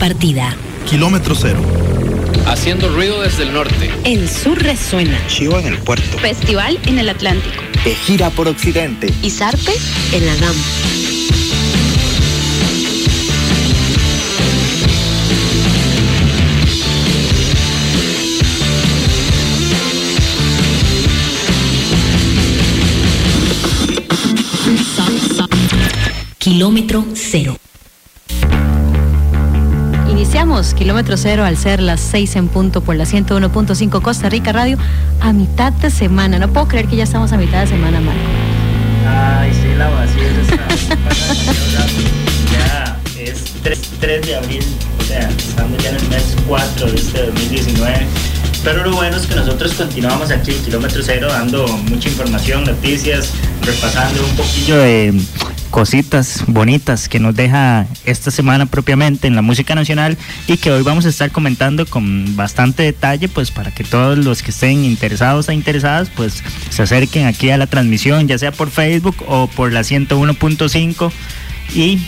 partida. Kilómetro cero. Haciendo ruido desde el norte. El sur resuena. Chivo en el puerto. Festival en el Atlántico. De gira por Occidente. Y Zarpe en la GAM. Kilómetro cero. Iniciamos kilómetro cero al ser las seis en punto por la 101.5 Costa Rica Radio a mitad de semana. No puedo creer que ya estamos a mitad de semana, Marco. Ay, sí, la vacía Ya es 3, de abril, o sea, estamos ya en el mes 4 de este 2019. Pero lo bueno es que nosotros continuamos aquí en Kilómetro Cero dando mucha información, noticias, repasando un poquillo de cositas bonitas que nos deja esta semana propiamente en la música nacional y que hoy vamos a estar comentando con bastante detalle pues para que todos los que estén interesados e interesadas pues se acerquen aquí a la transmisión ya sea por Facebook o por la 101.5 y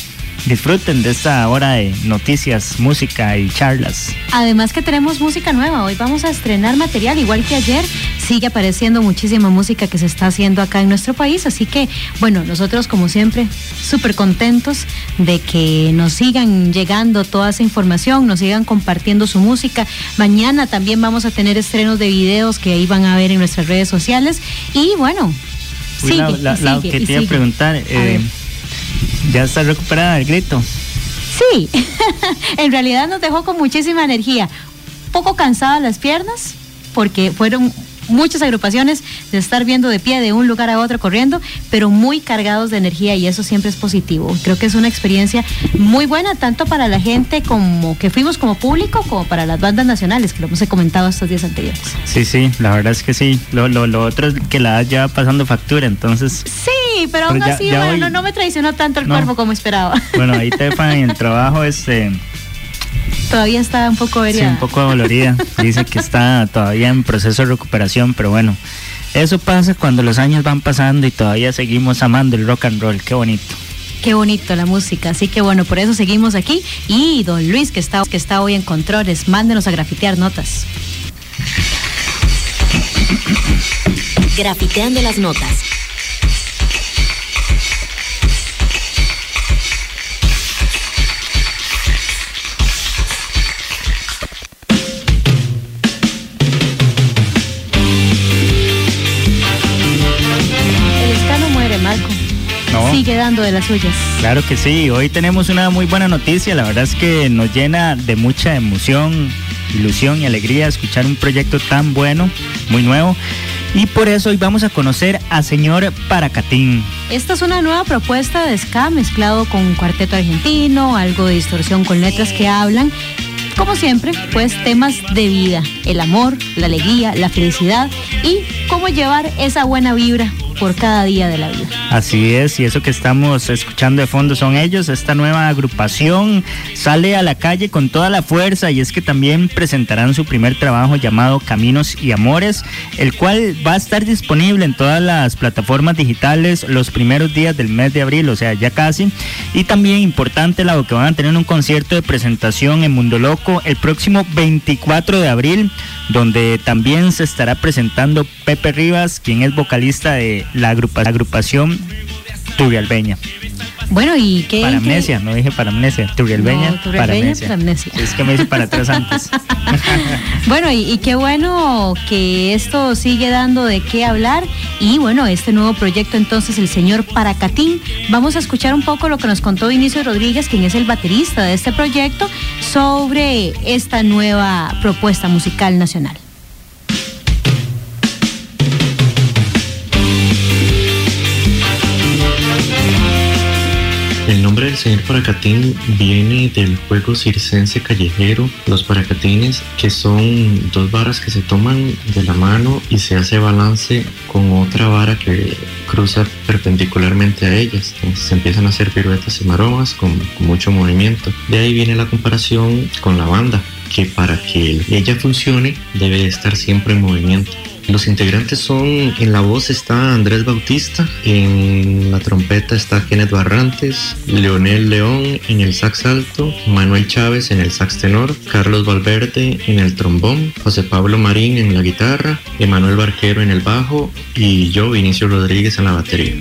disfruten de esta hora de noticias, música y charlas. Además que tenemos música nueva, hoy vamos a estrenar material, igual que ayer, sigue apareciendo muchísima música que se está haciendo acá en nuestro país, así que bueno, nosotros como siempre súper contentos de que nos sigan llegando toda esa información, nos sigan compartiendo su música. Mañana también vamos a tener estrenos de videos que ahí van a ver en nuestras redes sociales y bueno. sigue, la, que te iba a preguntar, eh, ¿Ya está recuperada el grito? Sí, en realidad nos dejó con muchísima energía. Poco cansadas las piernas, porque fueron muchas agrupaciones de estar viendo de pie de un lugar a otro corriendo, pero muy cargados de energía y eso siempre es positivo. Creo que es una experiencia muy buena tanto para la gente como que fuimos como público como para las bandas nacionales, que lo hemos comentado estos días anteriores. Sí, sí, la verdad es que sí. Lo, lo, lo otro es que la ya pasando factura, entonces... Sí, pero aún así, bueno, no me traicionó tanto el cuerpo como esperaba. Bueno, ahí Tefa en el trabajo este Todavía está un poco herida. Sí, un poco dolorida. Dice que está todavía en proceso de recuperación, pero bueno, eso pasa cuando los años van pasando y todavía seguimos amando el rock and roll. Qué bonito. Qué bonito la música, así que bueno, por eso seguimos aquí. Y don Luis, que está, que está hoy en controles, mándenos a grafitear notas. Grafiteando las notas. Sigue dando de las suyas. Claro que sí, hoy tenemos una muy buena noticia, la verdad es que nos llena de mucha emoción, ilusión y alegría escuchar un proyecto tan bueno, muy nuevo. Y por eso hoy vamos a conocer a señor Paracatín. Esta es una nueva propuesta de ska mezclado con un cuarteto argentino, algo de distorsión con letras que hablan como siempre, pues temas de vida, el amor, la alegría, la felicidad y cómo llevar esa buena vibra por cada día de la vida. Así es, y eso que estamos escuchando de fondo son ellos. Esta nueva agrupación sale a la calle con toda la fuerza y es que también presentarán su primer trabajo llamado Caminos y Amores, el cual va a estar disponible en todas las plataformas digitales los primeros días del mes de abril, o sea, ya casi. Y también importante, la que van a tener un concierto de presentación en Mundo Loco el próximo 24 de abril donde también se estará presentando Pepe Rivas, quien es vocalista de la, agrupación Turrialbeña. Bueno, ¿y qué? Para amnesia, no dije para amnesia, Turrialbeña, para amnesia. Es que me dice para atrás antes. bueno, y, qué bueno que esto sigue dando de qué hablar. Y bueno, este nuevo proyecto entonces, el señor Paracatín. Vamos a escuchar un poco lo que nos contó Vinicio Rodríguez, quien es el baterista de este proyecto, sobre esta nueva propuesta musical nacional. Nombre del señor Paracatín viene del juego circense callejero. Los paracatines, que son dos varas que se toman de la mano y se hace balance con otra vara que cruza perpendicularmente a ellas. Entonces se empiezan a hacer piruetas y maromas con mucho movimiento. De ahí viene la comparación con la banda, que para que ella funcione debe estar siempre en movimiento. Los integrantes son, en la voz está Andrés Bautista, en la trompeta está Kenneth Barrantes, Leonel León en el sax alto, Manuel Chávez en el sax tenor, Carlos Valverde en el trombón, José Pablo Marín en la guitarra, Emanuel Barquero en el bajo y yo, Vinicio Rodríguez, en la batería.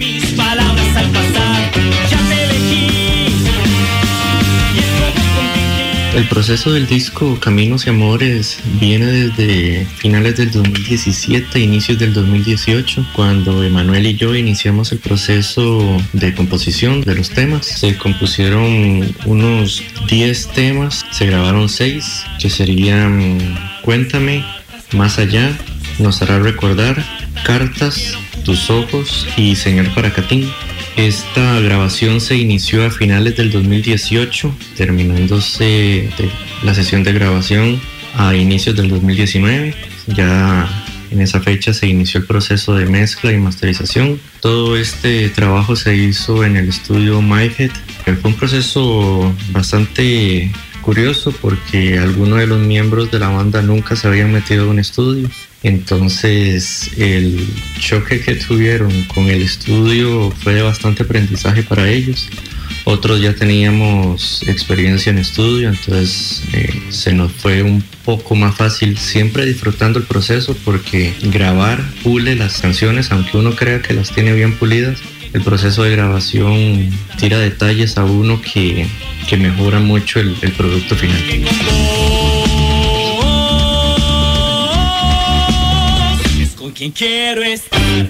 El proceso del disco Caminos y Amores viene desde finales del 2017, inicios del 2018, cuando Emanuel y yo iniciamos el proceso de composición de los temas. Se compusieron unos 10 temas, se grabaron 6, que serían Cuéntame, Más allá, Nos hará recordar, Cartas, Tus ojos y Señor Paracatín. Esta grabación se inició a finales del 2018, terminándose la sesión de grabación a inicios del 2019. Ya en esa fecha se inició el proceso de mezcla y masterización. Todo este trabajo se hizo en el estudio MyHead. Fue un proceso bastante curioso porque algunos de los miembros de la banda nunca se habían metido en un estudio entonces el choque que tuvieron con el estudio fue de bastante aprendizaje para ellos. Otros ya teníamos experiencia en estudio, entonces eh, se nos fue un poco más fácil, siempre disfrutando el proceso porque grabar pule las canciones, aunque uno crea que las tiene bien pulidas, el proceso de grabación tira detalles a uno que, que mejora mucho el, el producto final. Quien quiero estar.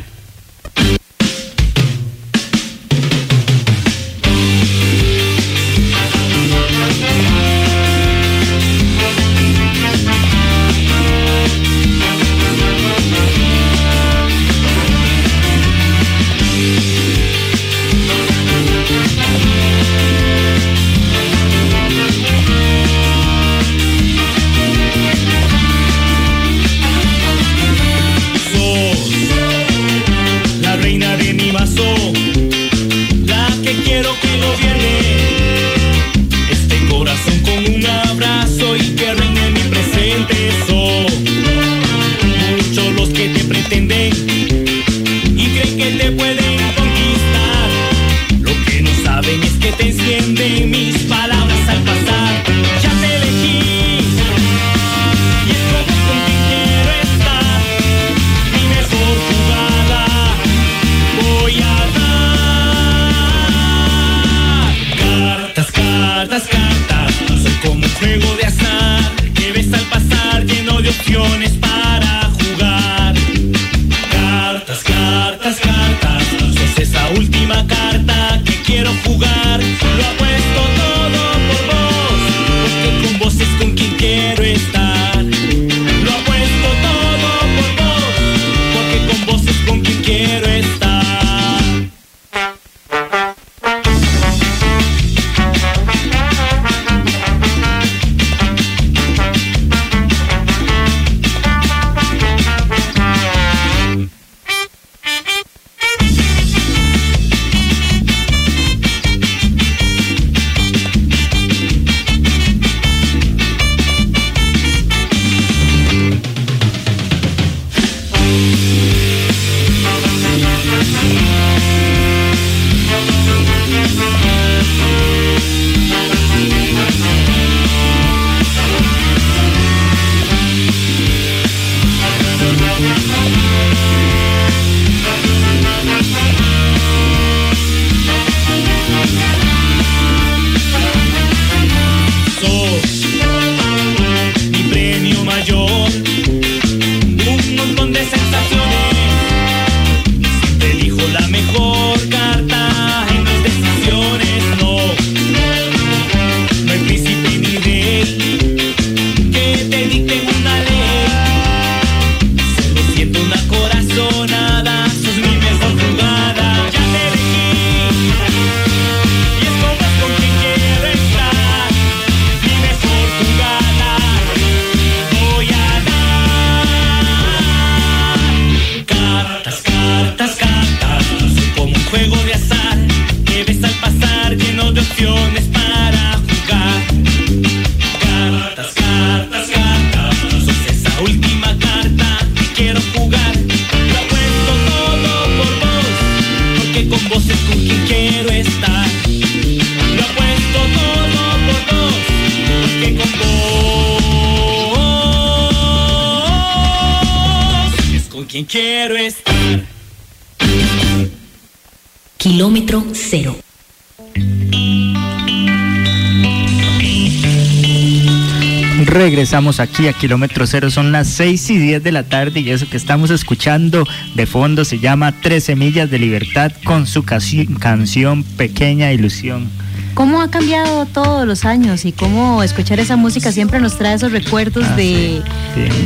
Regresamos aquí a Kilómetro Cero, son las 6 y 10 de la tarde y eso que estamos escuchando de fondo se llama Tres Semillas de Libertad con su canción Pequeña Ilusión. ¿Cómo ha cambiado todos los años y cómo escuchar esa música siempre nos trae esos recuerdos ah, de,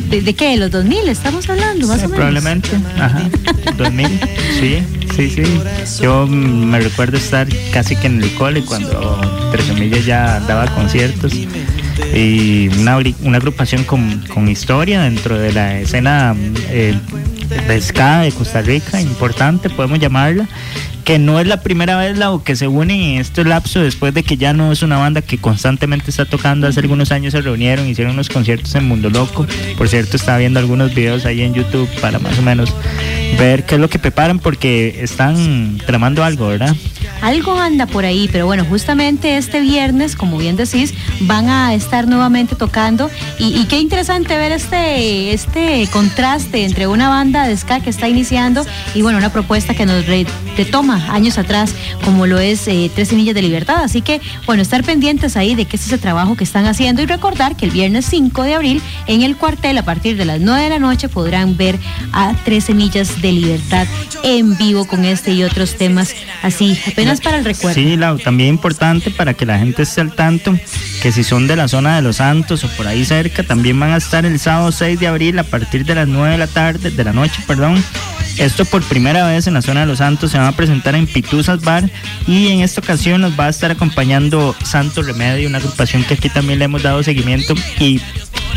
de, de, qué? ¿Los 2000 estamos hablando más o menos? Probablemente, ajá, 2000, sí, sí, sí. Yo me recuerdo estar casi que en el cole cuando Tres Semillas ya daba conciertos y una, agrupación con, con, historia dentro de la escena eh, de ska de Costa Rica, importante, podemos llamarla, que no es la primera vez la que se une en este lapso después de que ya no es una banda que constantemente está tocando. Hace algunos años se reunieron, hicieron unos conciertos en Mundo Loco. Por cierto, estaba viendo algunos videos ahí en YouTube para más o menos ver qué es lo que preparan porque están tramando algo, ¿verdad? Algo anda por ahí, pero bueno, justamente este viernes, como bien decís, van a estar nuevamente tocando y, qué interesante ver este, este contraste entre una banda de ska que está iniciando y bueno, una propuesta que nos retoma años atrás, como lo es eh, Tres Semillas de Libertad. Así que, bueno, estar pendientes ahí de qué es ese trabajo que están haciendo y recordar que el viernes 5 de abril en el cuartel a partir de las 9 de la noche podrán ver a Tres Semillas de Libertad en vivo con este y otros temas así, apenas para el recuerdo. Sí, Lau, también importante para que la gente esté al tanto que si son de la zona de Los Santos o por ahí cerca, también van a estar el sábado 6 de abril a partir de las 9 de la tarde, de la noche, perdón. Esto por primera vez en la zona de Los Santos se va a presentar en Pituzas Bar y en esta ocasión nos va a estar acompañando Santo Remedio, una agrupación que aquí también le hemos dado seguimiento y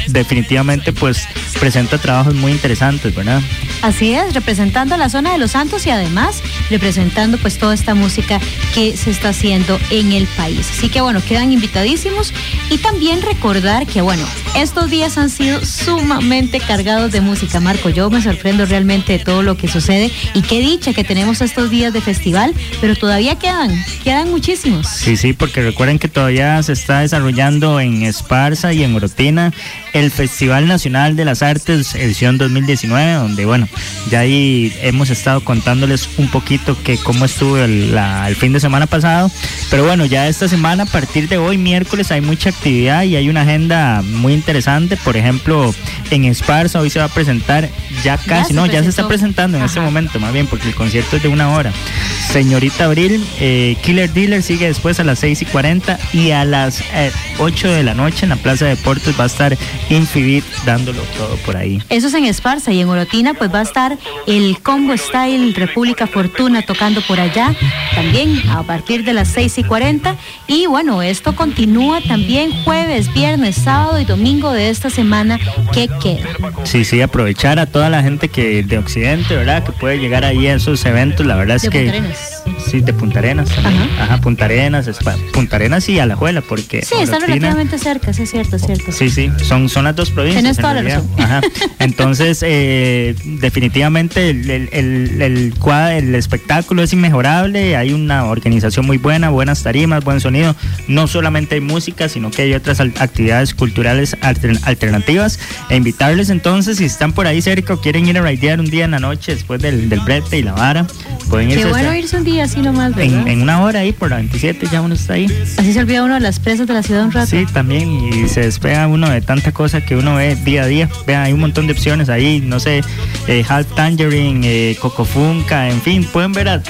definitivamente pues presenta trabajos muy interesantes, ¿verdad? Así es, representando la zona de Los Santos y además representando pues toda esta música que se está haciendo en el país. Así que bueno, quedan invitadísimos y también recordar que bueno, estos días han sido sumamente cargados de música, Marco. Yo me sorprendo realmente de todo lo que sucede y qué dicha que tenemos estos días de festival, pero todavía quedan, quedan muchísimos. Sí, sí, porque recuerden que todavía se está desarrollando en Esparza y en Orotina el Festival Nacional de las Artes edición 2019, donde bueno, ya ahí hemos estado contándoles un poquito que cómo estuvo el, el fin de semana pasado, pero bueno, ya esta semana a partir de hoy miércoles hay mucha actividad y hay una agenda muy interesante, por ejemplo, en Esparza hoy se va a presentar ya casi, no, ya se está presentando en este momento más bien porque el concierto es de una hora. Señorita Abril, eh, Killer Dealer sigue después a las 6 y 40 y a las 8 eh, de la noche en la Plaza de Deportes va a estar Infibit dándolo todo por ahí. Eso es en Esparza y en Orotina pues va a estar el Congo Style República Fortuna tocando por allá. También a partir de las 6 y 40 y bueno, esto continúa también jueves, viernes, sábado y domingo de esta semana que queda. Sí, sí, aprovechar a toda la gente que de Occidente, ¿verdad? Que puede llegar ahí a esos eventos, la verdad es que... Sí, de Punta Arenas también. Ajá, Punta Arenas, Punta Arenas y Alajuela, porque... Sí, están relativamente cerca, sí es cierto, es cierto. Sí, sí, son, son las dos provincias. Tienes toda la razón. Ajá. Entonces, eh, definitivamente el, el, el, el, el espectáculo es inmejorable, hay una organización muy buena, buenas tarimas, buen sonido. No solamente hay música, sino que hay otras actividades culturales alternativas. E invitarles entonces, si están por ahí cerca o quieren ir a raidear un día en la noche después del, del brete y la vara, pueden irse. Qué bueno irse un día así nomás, ¿verdad? En, en, una hora ahí por la 27 ya uno está ahí. Así se olvida uno de las presas de la ciudad un rato. Sí, también, y se despega uno de tanta cosa que uno ve día a día. Vean, hay un montón de opciones ahí, no sé, eh, Half Tangerine, eh, Cocofunca, en fin, pueden ver a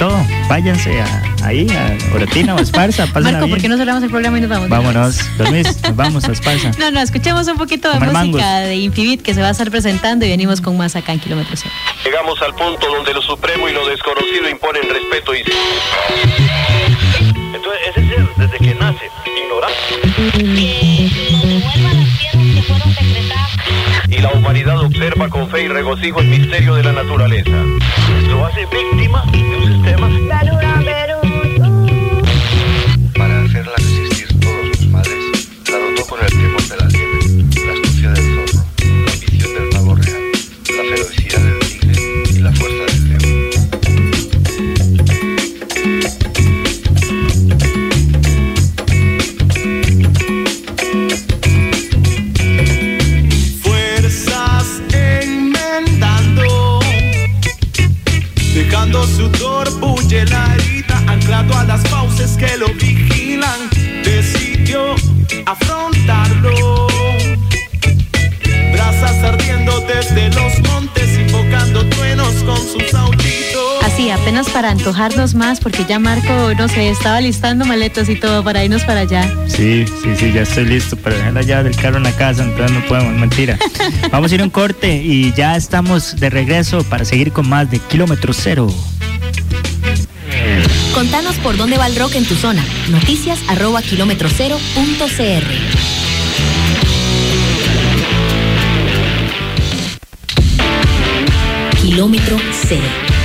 todo. Váyanse a, ahí, a Orotina o a Esparza. Marco, ¿por qué no cerramos el programa y nos vamos? Vámonos, nos vamos a Esparza. No, no, escuchemos un poquito de música de Infibit que se va a estar presentando y venimos con más acá en Kilómetros Llegamos al punto donde lo supremo y lo desconocido imponen respeto y... Entonces, ese ser, desde que nace, ignorante. Humanidad observa con fe y regocijo el misterio de la naturaleza. Lo hace víctima de un sistema... más porque ya Marco, no sé, estaba listando maletas y todo para irnos para allá. Sí, sí, sí, ya estoy listo para dejar la llave del carro en la casa, entonces no podemos, mentira. Vamos a ir a un corte y ya estamos de regreso para seguir con más de Kilómetro Cero. Contanos por dónde va el rock en tu zona. Noticias arroba kilómetro cero punto cr. Kilómetro cero.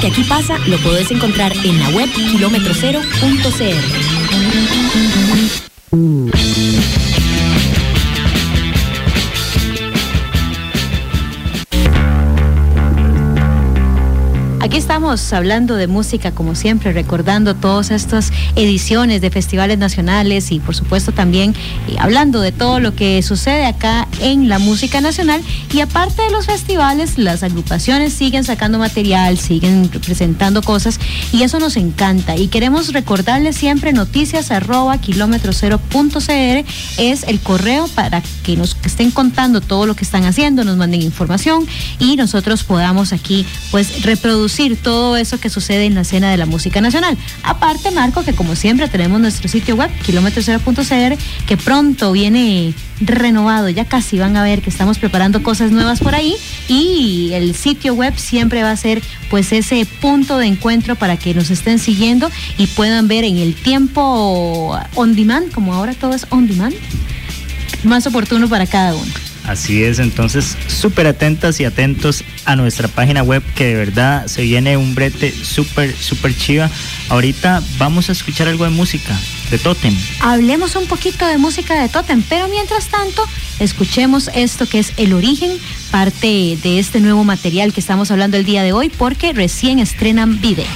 Que aquí pasa lo podés encontrar en la web kilómetrocero.cr. Estamos hablando de música como siempre, recordando todas estas ediciones de festivales nacionales y por supuesto también eh, hablando de todo lo que sucede acá en la música nacional. Y aparte de los festivales, las agrupaciones siguen sacando material, siguen presentando cosas y eso nos encanta. Y queremos recordarles siempre noticias arroba kilómetro cero punto cr es el correo para que nos estén contando todo lo que están haciendo, nos manden información y nosotros podamos aquí pues reproducir todo eso que sucede en la escena de la música nacional. Aparte, Marco, que como siempre tenemos nuestro sitio web, kilómetro0.cr, que pronto viene renovado, ya casi van a ver que estamos preparando cosas nuevas por ahí y el sitio web siempre va a ser pues ese punto de encuentro para que nos estén siguiendo y puedan ver en el tiempo on demand, como ahora todo es on demand, más oportuno para cada uno. Así es, entonces súper atentas y atentos a nuestra página web que de verdad se viene un brete súper, súper chiva. Ahorita vamos a escuchar algo de música, de Totem. Hablemos un poquito de música de Totem, pero mientras tanto escuchemos esto que es el origen, parte de este nuevo material que estamos hablando el día de hoy porque recién estrenan video.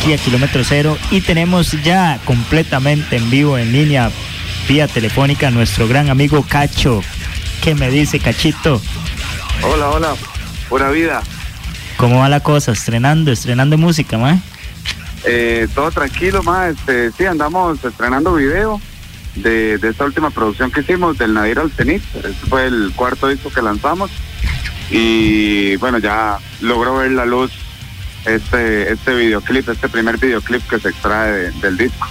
Aquí a Kilómetro Cero y tenemos ya completamente en vivo, en línea, vía telefónica, a nuestro gran amigo Cacho. ¿Qué me dice Cachito? Hola, hola, buena vida. ¿Cómo va la cosa? ¿Estrenando, estrenando música, ma? Eh, todo tranquilo, ma. Este, sí, andamos estrenando video de, de esta última producción que hicimos del Nadir al Cenit. Este fue el cuarto disco que lanzamos. Y bueno, ya logró ver la luz este, este videoclip, este primer videoclip que se extrae de- del disco.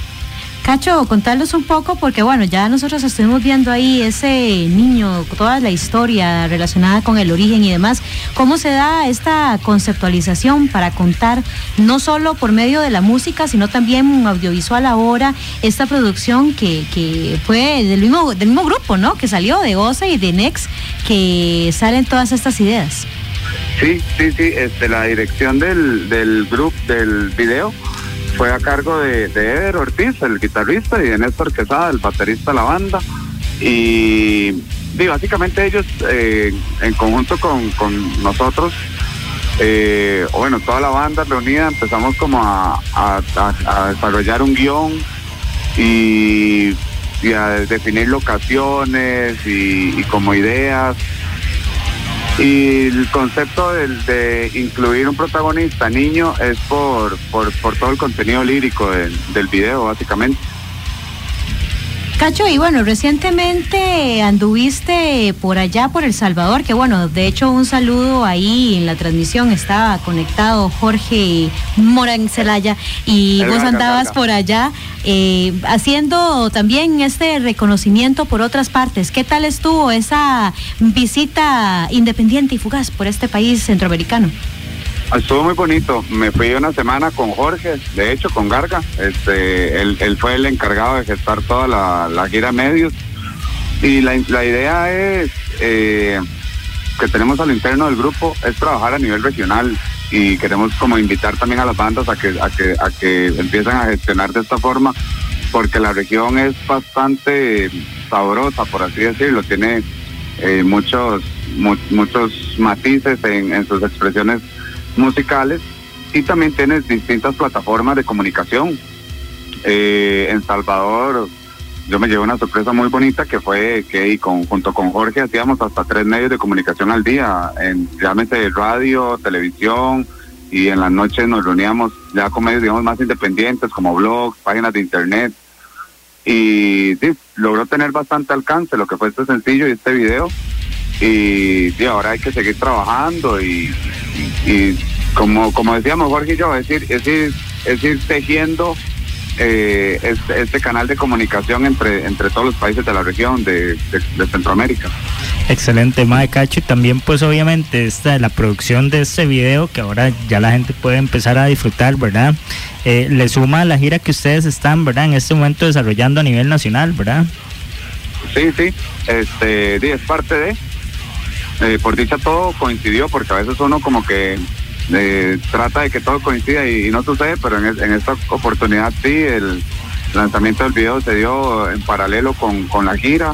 Cacho, contarles un poco porque bueno, ya nosotros estuvimos viendo ahí ese niño, toda la historia relacionada con el origen y demás. ¿Cómo se da esta conceptualización para contar no solo por medio de la música, sino también un audiovisual ahora, esta producción que, que fue del mismo, del mismo grupo, ¿no? Que salió de OSA y de Nex, que salen todas estas ideas. Sí, sí, sí, este, la dirección del, del grupo, del video, fue a cargo de, de Eder Ortiz, el guitarrista, y de Néstor Quesada, el baterista de la banda. Y, básicamente ellos, eh, en conjunto con, con nosotros, eh, bueno, toda la banda reunida, empezamos como a, desarrollar un guion y y a definir locaciones y como ideas. Y el concepto de, incluir un protagonista niño es por, por, todo el contenido lírico del video, básicamente. Cacho, y bueno, recientemente anduviste por allá, por El Salvador, que bueno, de hecho un saludo ahí en la transmisión, estaba conectado Jorge Morán Celaya y vos andabas por allá eh, haciendo también este reconocimiento por otras partes. ¿Qué tal estuvo esa visita independiente y fugaz por este país centroamericano? Estuvo muy bonito. Me fui una semana con Jorge, de hecho, con Garga. Este, él, fue el encargado de gestar toda la, la gira medios. Y la, la idea es eh, que tenemos al interno del grupo es trabajar a nivel regional y queremos como invitar también a las bandas a que a que a que empiecen a gestionar de esta forma porque la región es bastante sabrosa por así decirlo tiene eh, muchos mu- muchos matices en sus expresiones musicales y también tiene distintas plataformas de comunicación. Eh, en Salvador yo me llevé una sorpresa muy bonita que fue que con, junto con Jorge hacíamos hasta tres medios de comunicación al día, en realmente radio, televisión y en las noches nos reuníamos ya con medios digamos más independientes como blogs, páginas de internet. Y sí, logró tener bastante alcance lo que fue este sencillo y este video. Y sí, ahora hay que seguir trabajando y, y- como como decíamos Jorge y yo, es ir, es ir, es ir tejiendo eh, este, este canal de comunicación entre, entre todos los países de la región de, de- de Centroamérica. Excelente, Mae Cacho. Y también, pues, obviamente, esta, la producción de este video, que ahora ya la gente puede empezar a disfrutar, ¿verdad? Eh, le suma a la gira que ustedes están, ¿verdad? En este momento desarrollando a nivel nacional, ¿verdad? Sí, sí, este, es parte de. Eh, por dicha todo coincidió, porque a veces uno como que eh, trata de que todo coincida y, no sucede, pero en esta oportunidad sí, el lanzamiento del video se dio en paralelo con, con la gira.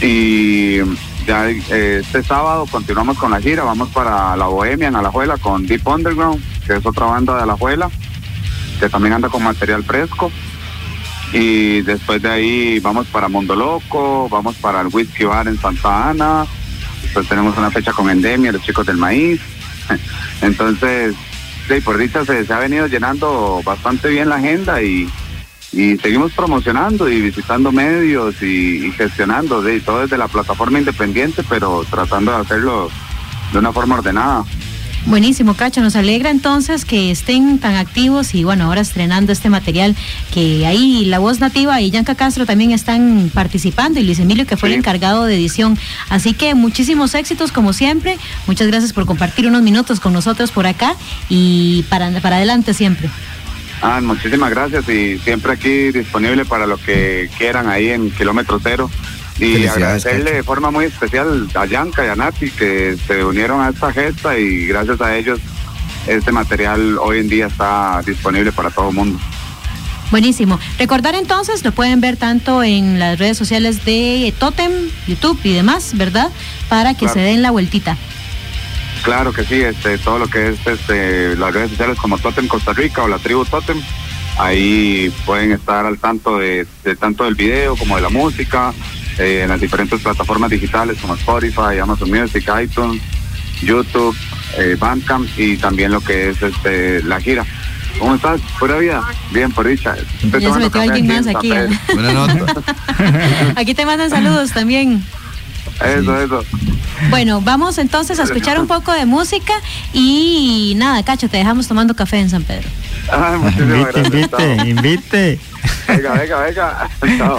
Y ya eh, este sábado continuamos con la gira, vamos para La Bohemia en Alajuela con Deep Underground, que es otra banda de Alajuela, que también anda con material fresco. Y después de ahí vamos para Mundo Loco, vamos para el Whisky Bar en Santa Ana, después tenemos una fecha con Endemia, los chicos del maíz, entonces, sí, por dicha se, ha venido llenando bastante bien la agenda y, y seguimos promocionando y visitando medios y, y gestionando, sí, todo desde la plataforma independiente, pero tratando de hacerlo de una forma ordenada. Buenísimo, Cacho. Nos alegra entonces que estén tan activos y bueno, ahora estrenando este material que ahí La Voz Nativa y Yanka Castro también están participando y Luis Emilio que fue el encargado de edición. Así que muchísimos éxitos como siempre. Muchas gracias por compartir unos minutos con nosotros por acá y para, para adelante siempre. Ah, muchísimas gracias y siempre aquí disponible para lo que quieran ahí en kilómetro cero. Y agradecerle de forma muy especial a Yanka y a Nati que se unieron a esta gesta y gracias a ellos este material hoy en día está disponible para todo el mundo. Buenísimo. Recordar entonces, lo pueden ver tanto en las redes sociales de Totem, YouTube y demás, ¿verdad? Para que Claro. se den la vueltita. Claro que sí, este, todo lo que es este, las redes sociales como Totem Costa Rica o la tribu Totem, ahí pueden estar al tanto de, de tanto del video como de la música, eh, en las diferentes plataformas digitales como Spotify, Amazon Music, iTunes, YouTube, eh, Bandcamp y también lo que es este la gira. ¿Cómo estás? ¿Pura vida? Bien, por dicha. Estoy Ya se tomando metió café alguien aquí más te mandan saludos también. Eso, eso. Bueno, vamos entonces a escuchar un poco de música y nada, Cacho, te dejamos tomando café en San Pedro. Ay, muchísimas Invite, gracias. invite, Chao. invite. Venga, venga, venga. Chao.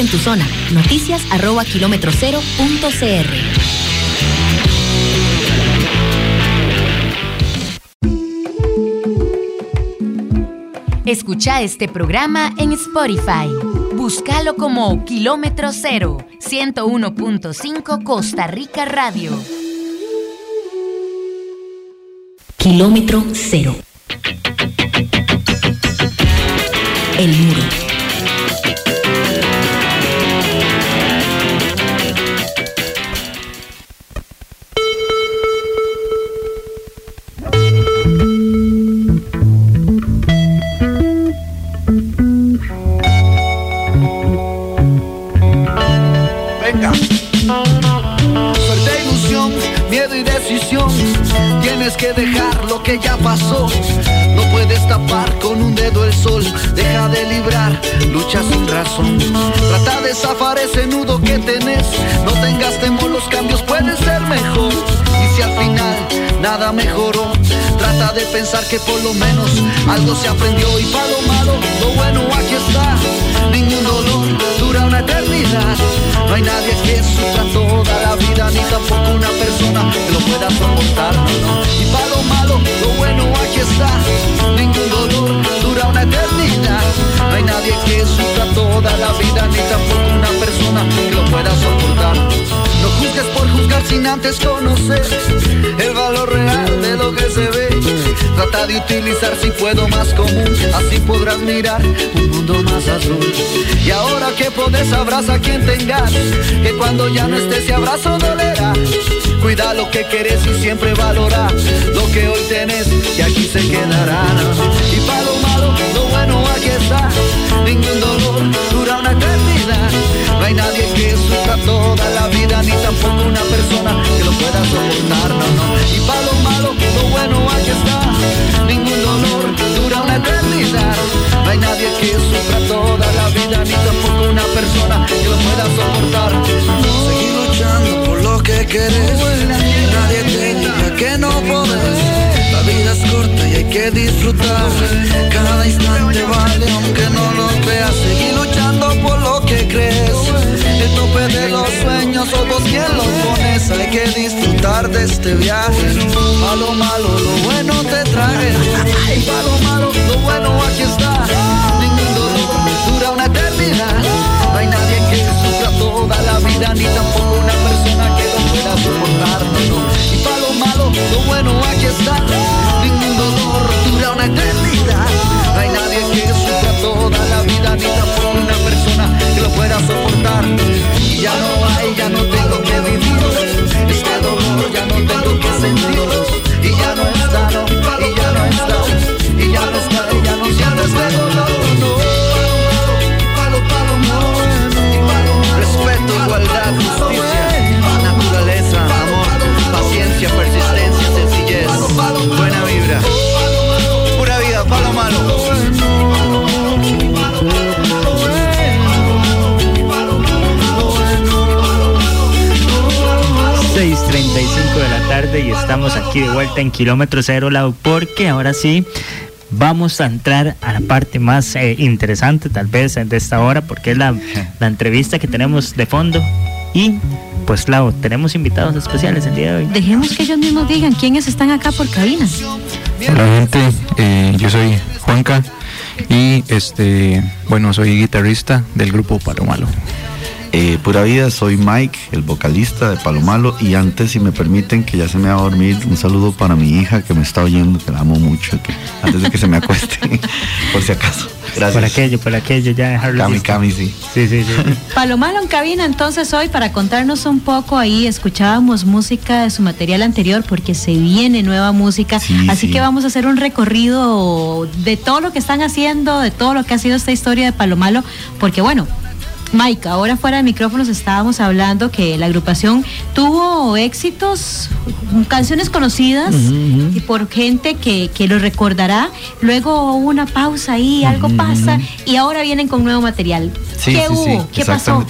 en tu zona. Noticias arroba kilómetro cero punto cr. Escucha este programa en Spotify. Búscalo como Kilómetro Cero, 101.5 Costa Rica Radio. Kilómetro Cero. El muro. El sol. Deja de librar, lucha sin razón. Trata de zafar ese nudo que tenés. No tengas temor, los cambios pueden ser mejor. Y si al final nada mejoró, trata de pensar que por lo menos algo se aprendió. Y para lo malo, lo bueno aquí está. Ningún dolor dura una eternidad. No hay nadie que sufra toda la vida, ni tampoco una persona que lo pueda soportar. Y para lo malo, lo bueno aquí está. Ningún dolor dura una eternidad. No hay nadie que sufra toda la vida, ni tampoco una persona que lo pueda soportar. No juzgues por juzgar sin antes conocer el valor real de lo que se ve. Trata de utilizar si puedo más común, así podrás mirar un mundo más azul. Y ahora que podés abraza a quien tengas, que cuando ya no estés ese abrazo dolerá. Cuida lo que querés y siempre valora lo que hoy tenés y aquí se quedará. Y para lo malo, lo bueno aquí está. Ningún dolor dura una eternidad. No hay nadie que sufra toda la vida, ni tampoco una persona que lo pueda soportar. No, no. Y para lo malo, lo bueno aquí está. Ningún dolor dura una eternidad. No hay nadie que sufra toda la vida, ni tampoco una persona que lo pueda soportar. Seguir luchando por lo que querés. Nadie te diga que no podés. La vida es corta y hay que disfrutar. Cada instante vale aunque no lo veas. Seguir luchando que crees. El tope de los sueños somos quien los pones. Hay que disfrutar de este viaje. A lo malo, lo bueno te trae. Y pa' lo malo, lo bueno aquí está. Aquí de vuelta en Kilómetro Cero Lado porque ahora sí vamos a entrar a la parte más eh, interesante tal vez de esta hora porque es la, la entrevista que tenemos de fondo y pues Lau, tenemos invitados especiales el día de hoy. Dejemos que ellos mismos digan quiénes están acá por cabina. Hola gente, eh, yo soy Juanca y este, bueno, soy guitarrista del grupo Palomalo. Eh, pura vida, soy Mike, el vocalista de Palomalo. Y antes, si me permiten, que ya se me va a dormir, un saludo para mi hija que me está oyendo, que la amo mucho, que antes de que se me acueste, por si acaso. Gracias. Por aquello, por aquello, ya dejarlo. Cami, listo. Cami, sí. Sí, sí, sí. Palomalo en cabina, entonces hoy para contarnos un poco ahí, escuchábamos música de su material anterior porque se viene nueva música, Sí, así sí. que vamos a hacer un recorrido de todo lo que están haciendo, de todo lo que ha sido esta historia de Palomalo, porque bueno, Mike, ahora fuera de micrófonos estábamos hablando que la agrupación tuvo éxitos, canciones conocidas y por gente que, que lo recordará. Luego hubo una pausa ahí, algo pasa y ahora vienen con nuevo material. Sí, ¿Qué sí, sí, hubo? ¿Qué pasó?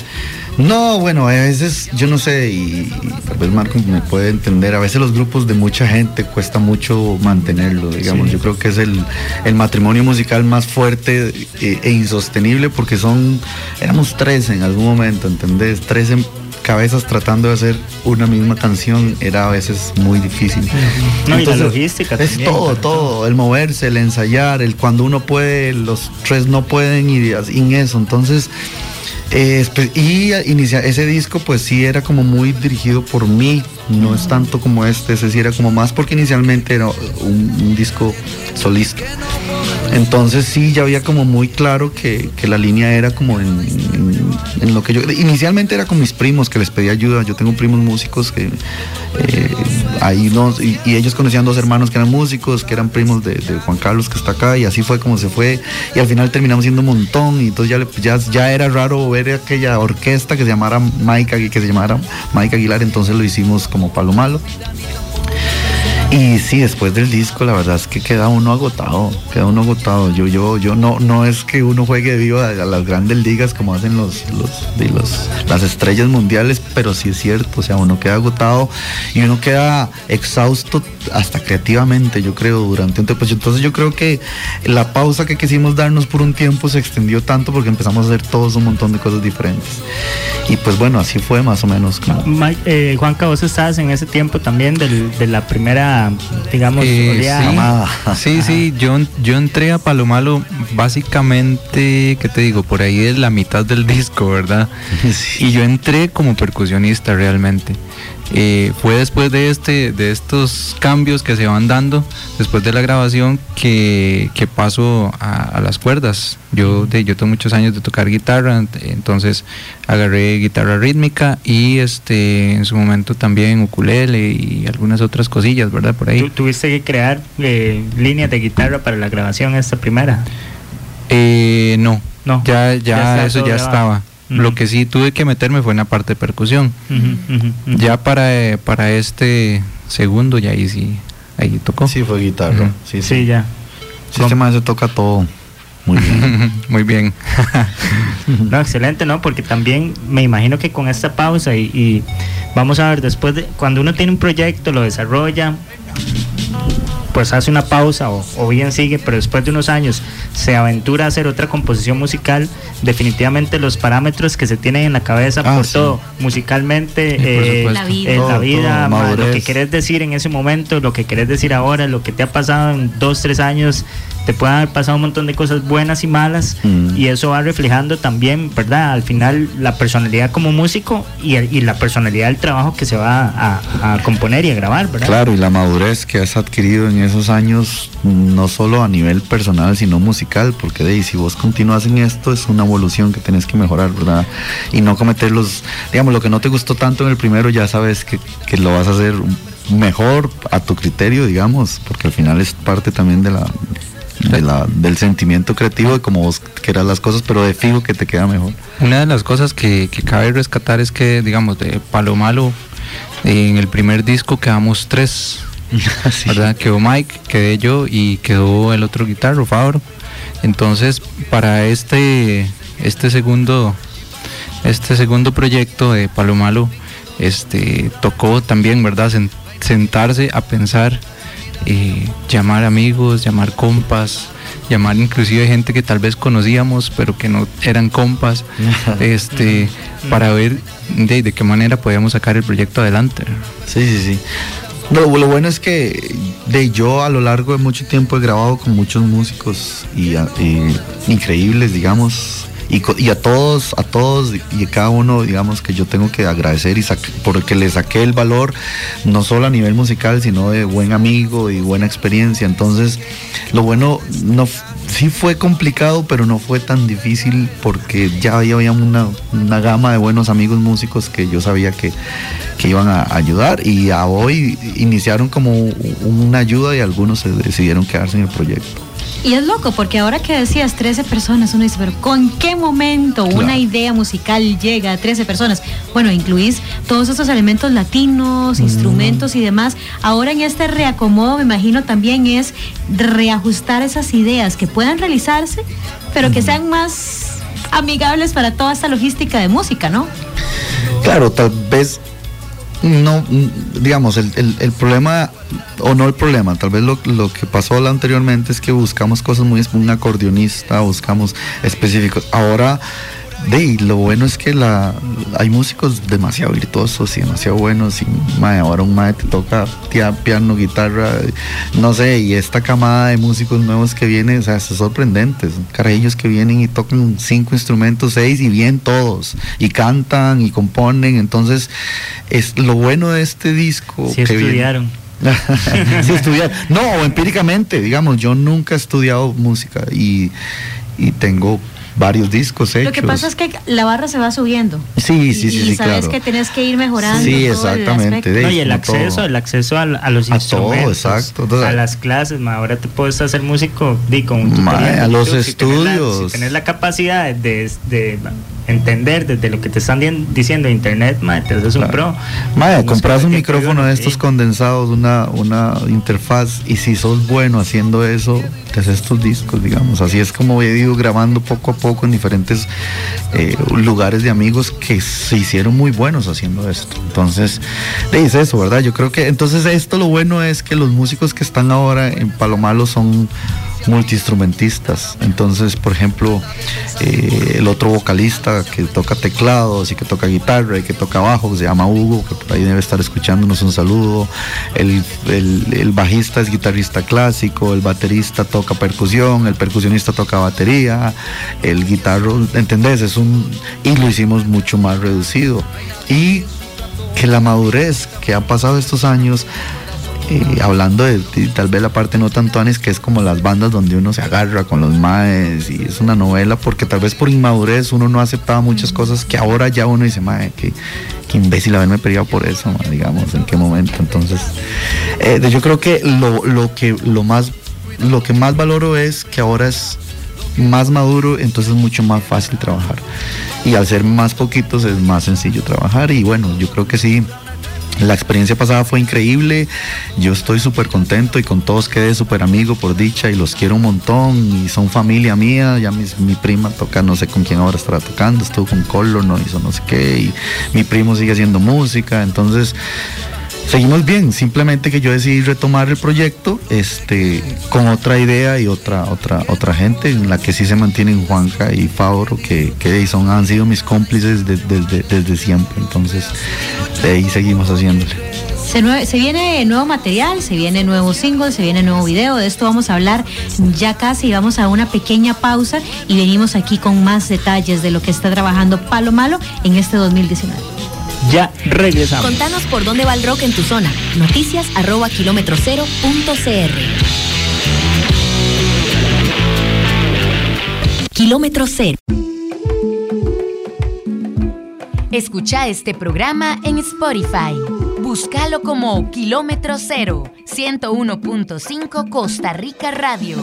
No, bueno, a veces, yo no sé, y, y tal vez Marco me puede entender, a veces los grupos de mucha gente cuesta mucho mantenerlo, digamos. Yo creo que es el, el matrimonio musical más fuerte e, e insostenible porque son, éramos tres en algún momento, ¿entendés? Tres en- cabezas tratando de hacer una misma canción era a veces muy difícil. No, y la logística Es también, todo, todo, el moverse, el ensayar, el cuando uno puede, los tres no pueden y en eso. Entonces, eh, y inicia, ese disco pues sí era como muy dirigido por mí, no es tanto como este, ese sí era como más porque inicialmente era un, disco solista. Entonces sí, ya había como muy claro que, que la línea era como en, lo que yo... Inicialmente era con mis primos que les pedí ayuda. Yo tengo primos músicos que eh, ahí nos... Y, ellos conocían dos hermanos que eran músicos, que eran primos de, de Juan Carlos que está acá y así fue como se fue. Y al final terminamos siendo un montón y entonces ya, ya, ya era raro ver aquella orquesta que se llamara Mike, que se llamara Mike Aguilar, entonces lo hicimos como Palo Malo. Y sí, después del disco, la verdad es que queda uno agotado, queda uno agotado. Yo, yo, yo no, no es que uno juegue vivo a, las grandes ligas como hacen los, los, de los, las estrellas mundiales, pero sí es cierto, o sea, uno queda agotado y uno queda exhausto hasta creativamente, yo creo, durante un. Entonces yo creo que la pausa que quisimos darnos por un tiempo se extendió tanto porque empezamos a hacer todos un montón de cosas diferentes. Y pues bueno, así fue más o menos. Como, Mike, eh, Juanca, vos estabas en ese tiempo también del- de la primera, digamos, Eh, oleada. sí, sí, sí, yo, yo entré a Palomalo básicamente, ¿qué te digo? Por ahí es la mitad del disco, ¿verdad? Y yo entré como percusionista realmente. Eh, fue después de este de estos cambios que se van dando después de la grabación que, que paso a, a las cuerdas yo de, yo tengo muchos años de tocar guitarra ent- entonces agarré guitarra rítmica y este en su momento también ukulele y algunas otras cosillas verdad por ahí Tú tuviste que crear eh, líneas de guitarra para la grabación esta primera. Eh, no, No, ya, ya eso ya grabado. estaba. Lo que sí tuve que meterme fue en la parte de percusión. Ya para, eh, para este segundo, ya ahí sí, ahí tocó. Sí, fue guitarra. Sí, sí. Sí, ya. Sí, este man se toca todo muy bien. Muy bien. No, excelente, ¿no? Porque también me imagino que con esta pausa y, y vamos a ver, después de cuando uno tiene un proyecto, lo desarrolla, pues hace una pausa o, o bien sigue, pero después de unos años se aventura a hacer otra composición musical, definitivamente los parámetros que se tienen en la cabeza Ah, por sí. todo, musicalmente, eh, supuesto. La vida. eh, Todo, la vida, todo, lo que querés decir en ese momento, lo que querés decir ahora, lo que te ha pasado en dos, tres años, te pueden haber pasado un montón de cosas buenas y malas Mm. y eso va reflejando también, ¿verdad? Al final la personalidad como músico y, y la personalidad del trabajo que se va a, a componer y a grabar, ¿verdad? Claro, y la madurez que has adquirido en esos años, no solo a nivel personal, sino musical, porque de ahí, si vos continúas en esto, es una evolución que tenés que mejorar, ¿verdad? Y no cometer los, digamos, lo que no te gustó tanto en el primero, ya sabes que, que lo vas a hacer mejor a tu criterio, digamos, porque al final es parte también de la, de la del sentimiento creativo de cómo vos quieras las cosas, pero de fijo que te queda mejor. Una de las cosas que, que cabe rescatar es que, digamos, de Palo Malo, en el primer disco quedamos tres, ¿verdad? Quedó Mike, quedé yo y quedó el otro guitarro, Fabro. Entonces, para este, este segundo, este segundo proyecto de Palo Malo, este, tocó también, ¿verdad? Sen- sentarse a pensar, eh, llamar amigos, llamar compas, llamar inclusive gente que tal vez conocíamos, pero que no eran compas, este, para ver de, de qué manera podíamos sacar el proyecto adelante. Sí, sí, sí. No, lo bueno es que de yo a lo largo de mucho tiempo he grabado con muchos músicos y increíbles, digamos, y, a todos, a todos y a cada uno, digamos que yo tengo que agradecer y porque le saqué el valor no solo a nivel musical, sino de buen amigo y buena experiencia. Entonces, lo bueno no sí fue complicado, pero no fue tan difícil porque ya había, había una, una gama de buenos amigos músicos que yo sabía que, que iban a ayudar y a hoy iniciaron como una ayuda y algunos se decidieron quedarse en el proyecto. Y es loco, porque ahora que decías 13 personas, uno dice, pero ¿con qué momento una idea musical llega a 13 personas? Bueno, incluís todos estos elementos latinos, instrumentos y demás. Ahora en este reacomodo, me imagino también es reajustar esas ideas que puedan realizarse, pero que sean más amigables para toda esta logística de música, ¿no? Claro, tal vez no, digamos, el, el- el problema, o no el problema, tal vez lo, lo que pasó anteriormente es que buscamos cosas muy, un acordeonista, buscamos específicos. Ahora, de, y lo bueno es que la, hay músicos demasiado virtuosos y demasiado buenos, y mae, ahora un mae te toca piano, guitarra, no sé, y esta camada de músicos nuevos que viene, o sea, es sorprendente, son carajillos que vienen y tocan cinco instrumentos, seis y bien todos, y cantan y componen, entonces es lo bueno de este disco. Sí que viene- estudiaron. sí, estudiar. No, empíricamente, digamos, yo nunca he estudiado música y, y tengo varios discos hechos. Lo que pasa es que la barra se va subiendo. Sí, sí, sí, y sí, sabes claro. que tenés que ir mejorando. Sí, todo exactamente, No, y el acceso, todo. el acceso a, a los A todo, instrumentos, exacto. Entonces, a las clases, ma, ahora te puedes hacer músico di, con un Ma, tutorial de a los YouTube, si tenés la- estudios. si tenés la capacidad de, de entender desde lo que te están di- diciendo internet, ma, te haces un pro. Busca compras un micrófono de estos condensados, una, una interfaz, y si sos bueno haciendo eso, te haces tus discos, digamos. Así es como he ido grabando poco a poco en diferentes eh, lugares de amigos que se hicieron muy buenos haciendo esto. Entonces, es eso, ¿verdad? Yo creo que entonces esto lo bueno es que los músicos que están ahora en Palomalo son multiinstrumentistas. Entonces, por ejemplo, eh, el otro vocalista que toca teclados y que toca guitarra y que toca bajo, que se llama Hugo, que por ahí debe estar escuchándonos un saludo. El, el- el bajista es guitarrista clásico, el baterista toca percusión, el percusionista toca batería, el guitarro, ¿entendés? Es un, y lo hicimos mucho más reducido. Y que la madurez que ha pasado estos años eh, hablando de, de tal vez la parte no tanto Anis, que es como las bandas donde uno se agarra con los maes y es una novela, porque tal vez por inmadurez uno no aceptaba muchas cosas que ahora ya uno dice, mae, que, que imbécil haberme peleado por eso, mae", digamos, en qué momento. Entonces, eh, yo creo que lo, lo que lo más lo que más valoro es que ahora es más maduro, entonces es mucho más fácil trabajar. Y al ser más poquitos es más sencillo trabajar. Y bueno, yo creo que sí, la experiencia pasada fue increíble. Yo estoy súper contento y con todos quedé súper amigo por dicha y los quiero un montón y son familia mía. Ya mis- mi prima toca, no sé con quién ahora estará tocando, estuvo con Color, no hizo no sé qué. Y mi primo sigue haciendo música. Entonces, seguimos bien. Simplemente que yo decidí retomar el proyecto este, con otra idea y otra, otra, otra gente en la que sí se mantienen Juanca y Fabro, que, que son, han sido mis cómplices de- desde, desde siempre. Entonces, de ahí seguimos haciéndole. Se, se viene nuevo material, se viene nuevo single, se viene nuevo video. De esto vamos a hablar ya casi. Vamos a una pequeña pausa y venimos aquí con más detalles de lo que está trabajando Palo Malo en este 2019. Ya regresamos. Contanos por dónde va el rock en tu zona. Noticias arroba kilómetro cero punto cr. Kilómetro cero. Escucha este programa en Spotify. Búscalo como Kilómetro Cero, 101.5 Costa Rica Radio.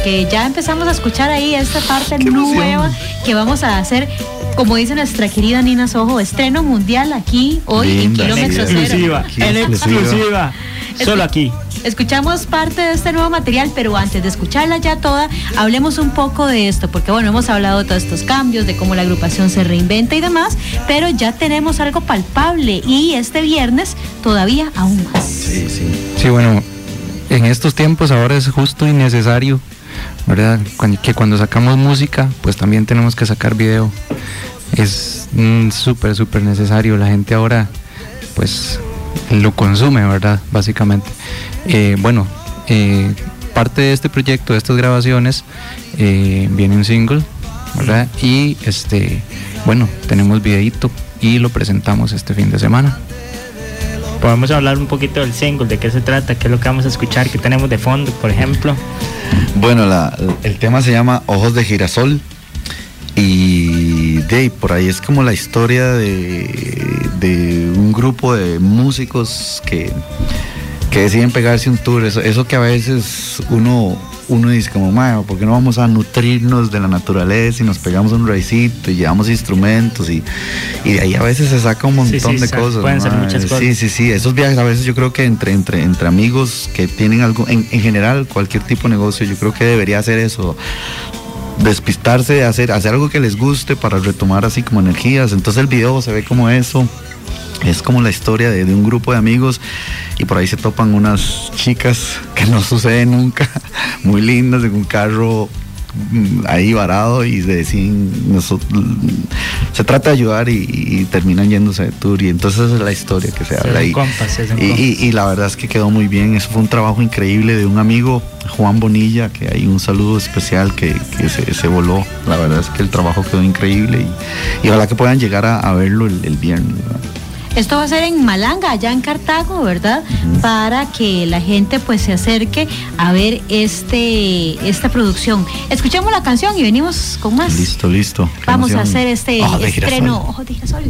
Porque ya empezamos a escuchar ahí esta parte nueva que vamos a hacer. Como dice nuestra querida Nina Sojo, estreno mundial aquí hoy Linda, en Kilómetro Cero. Exclusiva, en exclusiva. exclusiva. Solo aquí. Escuchamos parte de este nuevo material, pero antes de escucharla ya toda, hablemos un poco de esto, porque bueno, hemos hablado de todos estos cambios, de cómo la agrupación se reinventa y demás, pero ya tenemos algo palpable y este viernes todavía aún más. Sí, sí. Sí, bueno, en estos tiempos ahora es justo y necesario, ¿verdad? Que cuando sacamos música, pues también tenemos que sacar video. Es mm, súper, súper necesario. La gente ahora, pues, lo consume, ¿verdad? Básicamente. Eh, bueno, eh, parte de este proyecto, de estas grabaciones, eh, viene un single, ¿verdad? Y este, bueno, tenemos videíto y lo presentamos este fin de semana. Podemos hablar un poquito del single, de qué se trata, qué es lo que vamos a escuchar, qué tenemos de fondo, por ejemplo. Bueno, el tema se llama Ojos de Girasol. Y de por ahí es como la historia de un grupo de músicos que, que deciden pegarse un tour. Eso, eso que a veces uno, uno dice como, mae, ¿por qué no vamos a nutrirnos de la naturaleza y nos pegamos un raicito y llevamos instrumentos y, y de ahí a veces se saca un montón Sí, sí, de sa- cosas. pueden ser mae. muchas cosas. Sí, sí, sí. Esos viajes a veces yo creo que entre, entre, entre amigos que tienen algo, en, en general, cualquier tipo de negocio, yo creo que debería hacer eso despistarse, hacer, hacer algo que les guste para retomar así como energías. Entonces el video se ve como eso. Es como la historia de, de un grupo de amigos y por ahí se topan unas chicas que no sucede nunca, muy lindas, en un carro mm, ahí varado y se deciden, noso- se trata de ayudar y, y terminan yéndose de tour y entonces es la historia que se Se habla ahí. compas, se hacen Y, y- y la verdad es que quedó muy bien, eso fue un trabajo increíble de un amigo, Juan Bonilla, que hay un saludo especial que, que se, se voló, la verdad es que el trabajo quedó increíble y, y ojalá que puedan llegar a, a verlo el, el viernes. ¿verdad? Esto va a ser en Malanga, allá en Cartago, ¿verdad? Para que la gente pues se acerque a ver este esta producción. Escuchamos la canción y venimos con más. Listo, listo. Vamos a hacer este Ojo de girasol. estreno Ojo de girasol.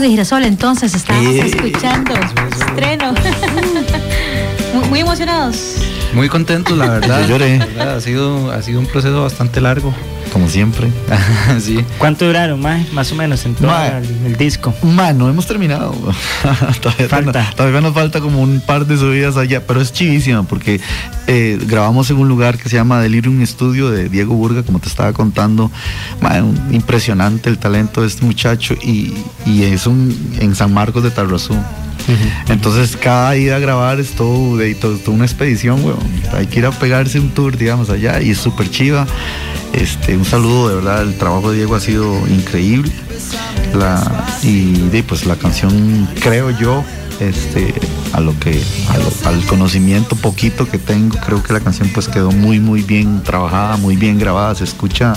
De girasol, entonces estábamos Eh. escuchando estreno. muy, muy emocionados. Muy contentos, la verdad. Yo lloré. La verdad, Ha sido, ha sido un proceso bastante largo. Como siempre. sí. ¿Cuánto duraron, mae? Más o menos en todo Mae. el, el disco. Man, no hemos terminado. todavía, Falta. no- todavía nos falta como un par de subidas allá, pero es chivísima porque eh, grabamos en un lugar que se llama Delirium Studio de Diego Burga, como te estaba contando. Man, un- impresionante el talento de este muchacho y, y es un en San Marcos de Tarrazú. Entonces cada ida a grabar es todo, de, todo, toda una expedición, weón. Hay que ir a pegarse un tour, digamos, allá y es súper chiva. Este, un saludo, de verdad, el trabajo de Diego ha sido increíble. Y pues la canción, creo yo, este, a lo que, al conocimiento poquito que tengo, creo que la canción pues quedó muy, muy bien trabajada, muy bien grabada, se escucha,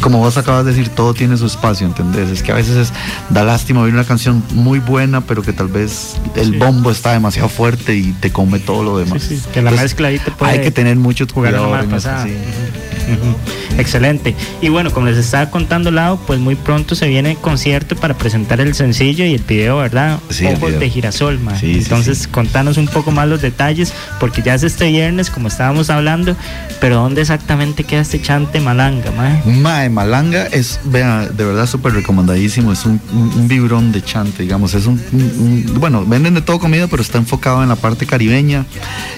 como vos acabas de decir, todo tiene su espacio, ¿entendés? Es que a veces es, da lástima oír una canción muy buena, pero que tal vez el bombo está demasiado fuerte y te come todo lo demás. que la Entonces, mezcla ahí te puede Hay que tener mucho cuidado en eso, sí. Excelente. Y bueno, como les estaba contando Lau, pues muy pronto se viene concierto para presentar el sencillo y el video, ¿verdad? Sí, el Ojos video. de girasol, ma. Sí, sí, Entonces, contanos un poco más los detalles, porque ya es este viernes, como estábamos hablando, pero ¿dónde exactamente queda este chante malanga, ma? Mae, Malanga es, vea, de verdad súper recomendadísimo. Es un, un, un vibrón de chante, digamos. Es un, bueno, venden de todo comida, pero está enfocado en la parte caribeña.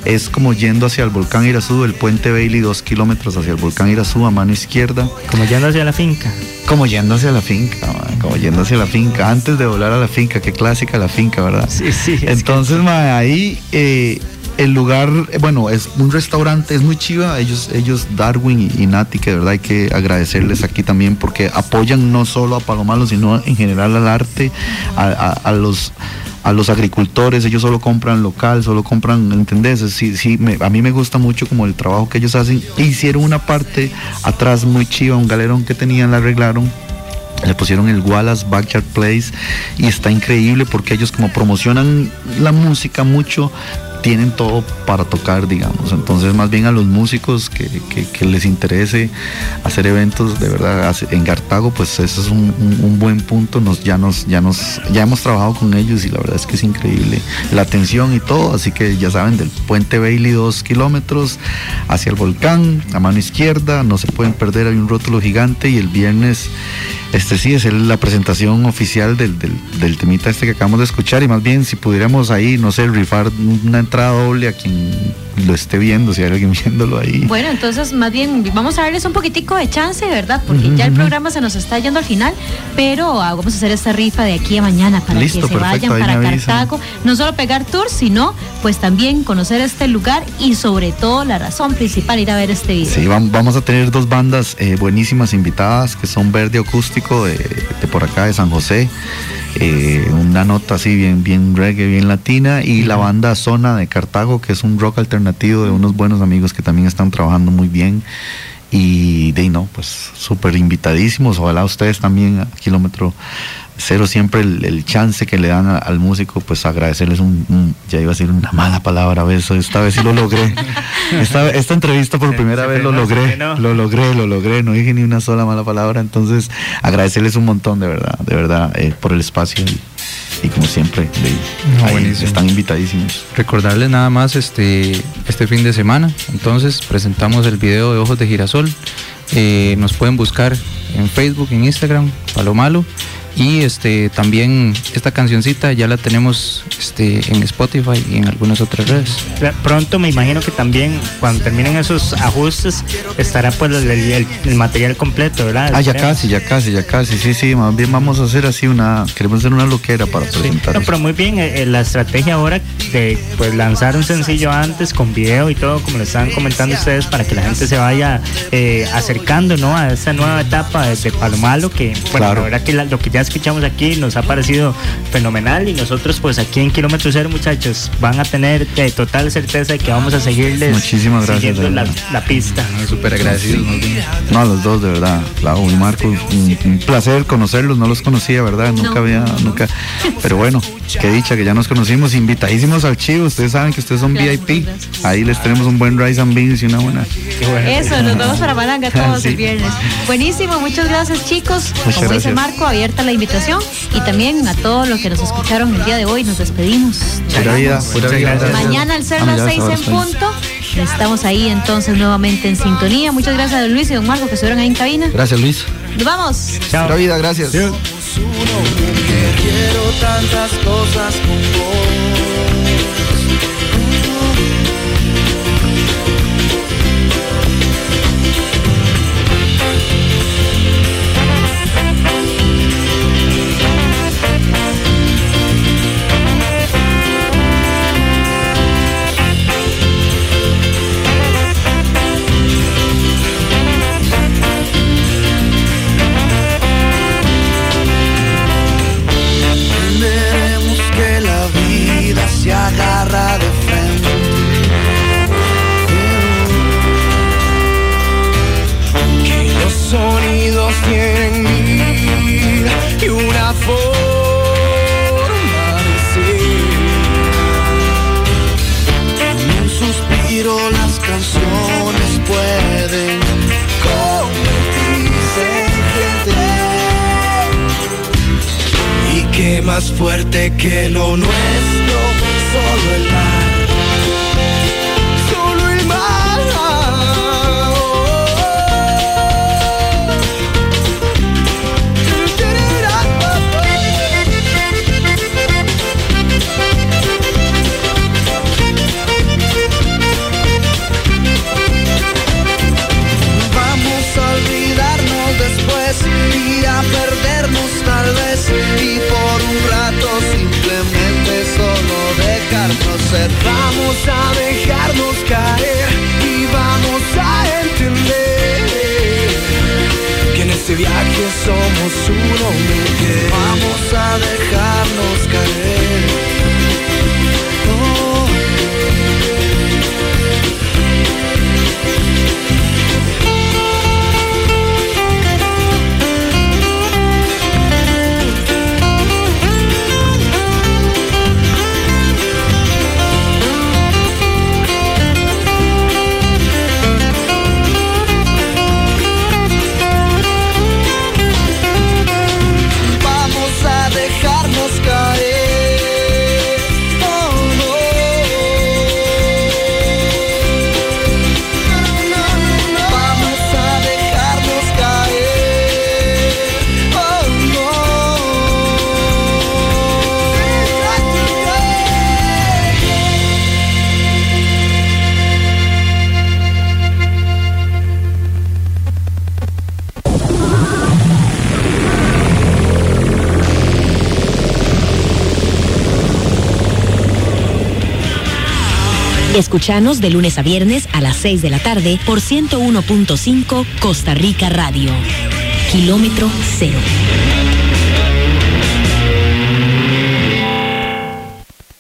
Es como yendo hacia el volcán Irazú, el puente Bailey, dos kilómetros hacia el volcán Irazú a mano izquierda. Como yendo hacia la finca. Como yendo hacia la finca, como yendo hacia la finca. Antes de volar a la finca, qué clásica la finca, ¿verdad? Sí, sí. es Entonces, mae, ahí eh, el lugar, bueno, es un restaurante, es muy chiva. Ellos, ellos Darwin y, Nati, que de verdad hay que agradecerles aquí también porque apoyan no solo a Palomalo, sino en general al arte, a, a- los a los agricultores, ellos solo compran local, solo compran, ¿entendés? Sí, sí, a mí me gusta mucho como el trabajo que ellos hacen. Hicieron una parte atrás muy chiva, un galerón que tenían, la arreglaron le pusieron el Wallace Backyard Place y está increíble porque ellos como promocionan la música mucho tienen todo para tocar digamos. Entonces más bien a los músicos que, les interese hacer eventos de verdad en Cartago pues eso es un, buen punto. Nos ya nos ya nos ya hemos trabajado con ellos y la verdad es que es increíble la atención y todo. Así que ya saben del puente Bailey dos kilómetros hacia el volcán a mano izquierda no se pueden perder hay un rótulo gigante y el viernes este sí es la presentación oficial del, del, del temita este que acabamos de escuchar. Y más bien si pudiéramos ahí, no sé, rifar una entrada doble a quien lo esté viendo, si hay alguien viéndolo ahí. Bueno, entonces más bien vamos a darles un poquitico de chance, ¿verdad? Porque ya el programa se nos está yendo al final, pero ah, vamos a hacer esta rifa de aquí a mañana para Listo, que se perfecto, vayan para. Cartago. No solo pegar tours, sino pues también conocer este lugar y sobre todo la razón principal, ir a ver este video. Sí, vam- vamos a tener dos bandas eh, buenísimas invitadas que son Verde Acústico de, de por acá de San José, eh, una nota así bien, bien reggae, bien latina y la banda Zona de Cartago que es un rock alternativo de unos buenos amigos que también están trabajando muy bien. Y de ahí, no, pues súper invitadísimos, ojalá ustedes también a kilómetro cero siempre el, el chance que le dan a- al músico, pues agradecerles un, un- ya iba a decir una mala palabra, eso esta vez sí lo logré. Esta, esta entrevista por primera vez lo logré, lo logré, lo logré, no dije ni una sola mala palabra, entonces agradecerles un montón de verdad, de verdad, eh, por el espacio y, y como siempre, No, ahí están invitadísimos. Recordarles nada más este, este fin de semana. Entonces presentamos el video de Ojos de Girasol. Eh, nos pueden buscar en Facebook, en Instagram, Palomalo. Y este también esta cancioncita ya la tenemos este, en Spotify y en algunas otras redes. Pr- Pronto me imagino que también cuando terminen esos ajustes estará pues el, el- el material completo, ¿verdad? Ah, ya casi, ya casi, ya casi, sí, sí, más bien vamos a hacer así una, queremos hacer una loquera para presentar. No, pero muy bien, eh, eh, la estrategia ahora de pues lanzar un sencillo antes con video y todo, como le estaban comentando ustedes, para que la gente se vaya eh, acercando ¿no? a esta nueva etapa de, de Palomalo, que bueno, Claro. la verdad que la- lo que ya escuchamos aquí nos ha parecido fenomenal y nosotros pues aquí en Kilómetro Cero muchachos van a tener de total certeza de que vamos a seguirles Muchísimas gracias, la, la pista. Súper agradecidos. No, los dos, de verdad. Lau y Marco, un, un placer conocerlos, no los conocía, ¿verdad? Nunca había, nunca. Pero bueno, qué dicha que ya nos conocimos, invitadísimos al Chivo, ustedes saben que ustedes son VIP. Ahí les tenemos un buen rice and beans y una buena. Eso, nos vemos para Malanga todos Sí. el viernes. Buenísimo, muchas gracias chicos. Muchas Como dice gracias. Marco, abierta la invitación y también a todos los que nos escucharon el día de hoy, nos despedimos. Pura vida, pura vida. gracias. Mañana al ser las mira, 6 ahora en punto, estamos ahí entonces nuevamente en sintonía. Muchas gracias a don Luis y don Marco que estuvieron ahí en cabina. Gracias, Luis. Nos vamos. Pura vida, gracias. Quiero tantas cosas con vos. Más fuerte que lo nuestro, solo el mar. Escuchanos de lunes a viernes a las 6 de la tarde por 101.5 Costa Rica Radio. Kilómetro cero.